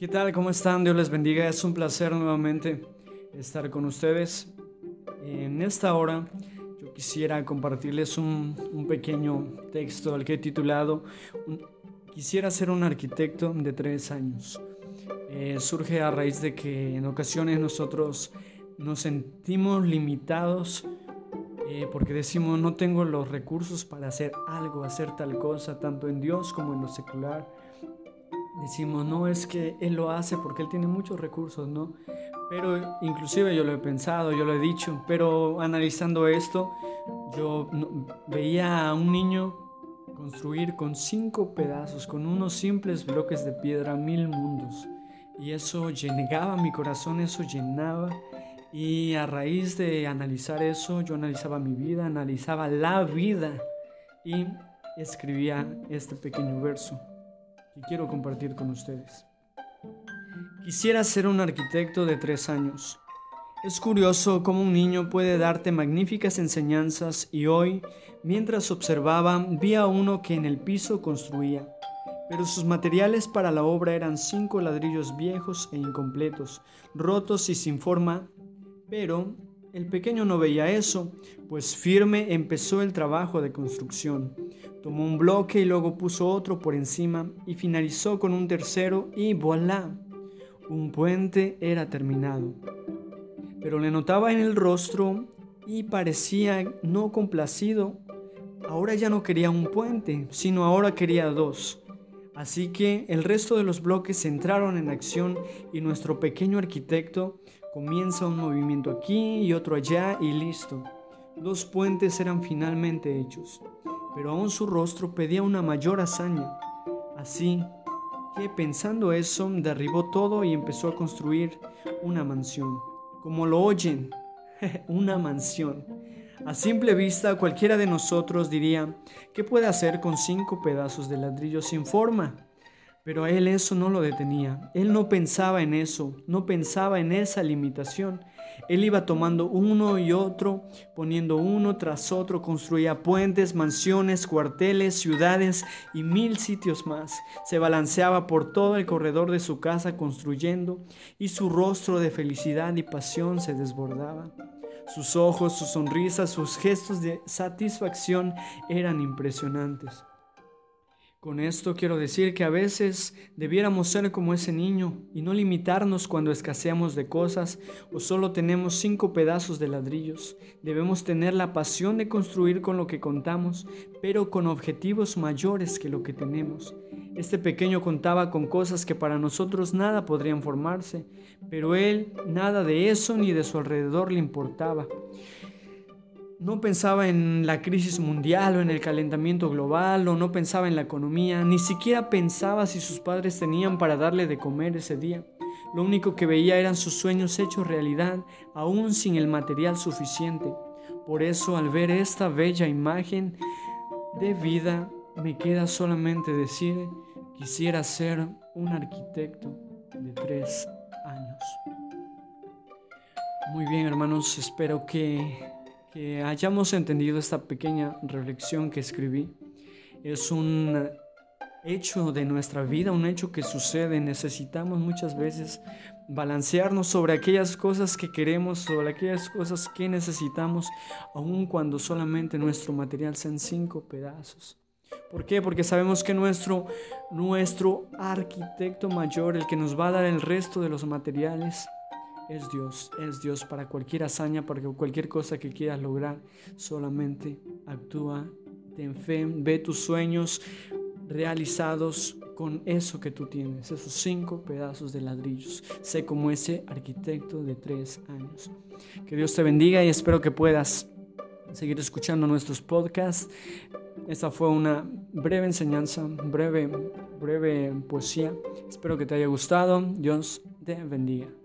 ¿Qué tal? ¿Cómo están? Dios les bendiga. Es un placer nuevamente estar con ustedes. En esta hora yo quisiera compartirles un, pequeño texto al que he titulado Quisiera ser un arquitecto de tres años. Eh, surge a raíz de que en ocasiones nosotros nos sentimos limitados eh, porque decimos no tengo los recursos para hacer algo, hacer tal cosa, tanto en Dios como en lo secular decimos, no es que Él lo hace porque Él tiene muchos recursos, ¿no? Pero inclusive yo lo he pensado, yo lo he dicho, pero analizando esto, yo veía a un niño construir con cinco pedazos, con unos simples bloques de piedra, mil mundos. Y eso llenaba mi corazón, eso llenaba. Y a raíz de analizar eso, yo analizaba mi vida, analizaba la vida y escribía este pequeño verso quiero compartir con ustedes. Quisiera ser un arquitecto de tres años. Es curioso cómo un niño puede darte magníficas enseñanzas y hoy, mientras observaba, vi a uno que en el piso construía, pero sus materiales para la obra eran cinco ladrillos viejos e incompletos, rotos y sin forma, pero el pequeño no veía eso, pues firme empezó el trabajo de construcción. Tomó un bloque y luego puso otro por encima y finalizó con un tercero y voilà, un puente era terminado. Pero le notaba en el rostro y parecía no complacido. Ahora ya no quería un puente, sino ahora quería dos. Así que el resto de los bloques entraron en acción y nuestro pequeño arquitecto Comienza un movimiento aquí y otro allá y listo. Dos puentes eran finalmente hechos, pero aún su rostro pedía una mayor hazaña. Así que pensando eso, derribó todo y empezó a construir una mansión. Como lo oyen, una mansión. A simple vista, cualquiera de nosotros diría, ¿qué puede hacer con cinco pedazos de ladrillo sin forma? Pero a él eso no lo detenía. Él no pensaba en eso, no pensaba en esa limitación. Él iba tomando uno y otro, poniendo uno tras otro, construía puentes, mansiones, cuarteles, ciudades y mil sitios más. Se balanceaba por todo el corredor de su casa construyendo y su rostro de felicidad y pasión se desbordaba. Sus ojos, su sonrisa, sus gestos de satisfacción eran impresionantes. Con esto quiero decir que a veces debiéramos ser como ese niño y no limitarnos cuando escaseamos de cosas o solo tenemos cinco pedazos de ladrillos. Debemos tener la pasión de construir con lo que contamos, pero con objetivos mayores que lo que tenemos. Este pequeño contaba con cosas que para nosotros nada podrían formarse, pero él nada de eso ni de su alrededor le importaba. No pensaba en la crisis mundial o en el calentamiento global o no pensaba en la economía, ni siquiera pensaba si sus padres tenían para darle de comer ese día. Lo único que veía eran sus sueños hechos realidad, aún sin el material suficiente. Por eso al ver esta bella imagen de vida, me queda solamente decir, quisiera ser un arquitecto de tres años. Muy bien hermanos, espero que que hayamos entendido esta pequeña reflexión que escribí. Es un hecho de nuestra vida, un hecho que sucede. Necesitamos muchas veces balancearnos sobre aquellas cosas que queremos, sobre aquellas cosas que necesitamos, aun cuando solamente nuestro material sean cinco pedazos. ¿Por qué? Porque sabemos que nuestro, nuestro arquitecto mayor, el que nos va a dar el resto de los materiales, es Dios, es Dios para cualquier hazaña, para cualquier cosa que quieras lograr. Solamente actúa, ten fe, ve tus sueños realizados con eso que tú tienes, esos cinco pedazos de ladrillos. Sé como ese arquitecto de tres años. Que Dios te bendiga y espero que puedas seguir escuchando nuestros podcasts. Esta fue una breve enseñanza, breve, breve poesía. Espero que te haya gustado. Dios te bendiga.